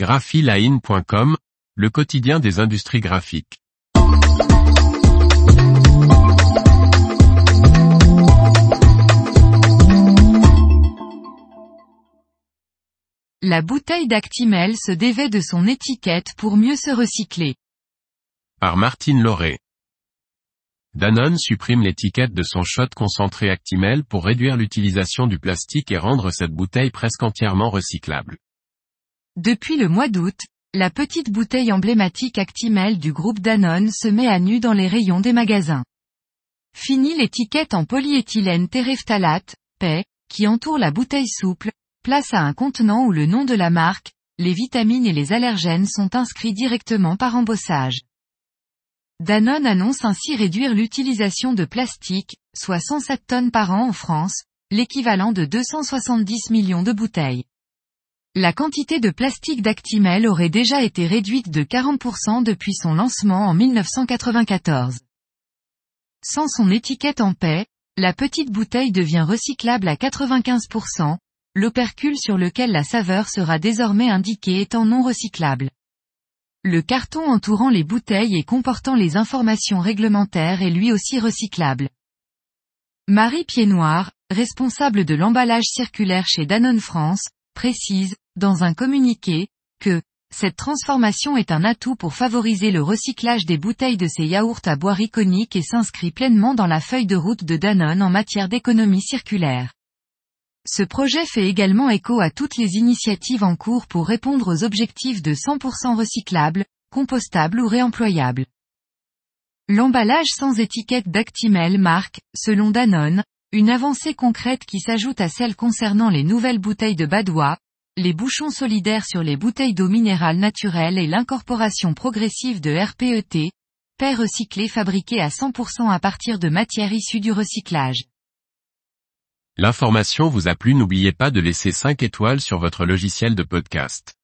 graphiline.com, le quotidien des industries graphiques. La bouteille d'Actimel se dévait de son étiquette pour mieux se recycler. Par Martine Lauré. Danone supprime l'étiquette de son shot concentré Actimel pour réduire l'utilisation du plastique et rendre cette bouteille presque entièrement recyclable. Depuis le mois d'août, la petite bouteille emblématique Actimel du groupe Danone se met à nu dans les rayons des magasins. Fini l'étiquette en polyéthylène terephthalate, PET, qui entoure la bouteille souple, place à un contenant où le nom de la marque, les vitamines et les allergènes sont inscrits directement par embossage. Danone annonce ainsi réduire l'utilisation de plastique, soit 107 tonnes par an en France, l'équivalent de 270 millions de bouteilles. La quantité de plastique d'Actimel aurait déjà été réduite de 40% depuis son lancement en 1994. Sans son étiquette en paix, la petite bouteille devient recyclable à 95%, l'opercule sur lequel la saveur sera désormais indiquée étant non recyclable. Le carton entourant les bouteilles et comportant les informations réglementaires est lui aussi recyclable. Marie Pied-Noir, responsable de l'emballage circulaire chez Danone France, précise, dans un communiqué, que cette transformation est un atout pour favoriser le recyclage des bouteilles de ces yaourts à boire iconiques et s'inscrit pleinement dans la feuille de route de Danone en matière d'économie circulaire. Ce projet fait également écho à toutes les initiatives en cours pour répondre aux objectifs de 100% recyclable, compostable ou réemployable. L'emballage sans étiquette d'Actimel marque, selon Danone, une avancée concrète qui s'ajoute à celle concernant les nouvelles bouteilles de Badois, les bouchons solidaires sur les bouteilles d'eau minérale naturelle et l'incorporation progressive de RPET, paix recyclé fabriqué à 100% à partir de matières issues du recyclage. L'information vous a plu n'oubliez pas de laisser 5 étoiles sur votre logiciel de podcast.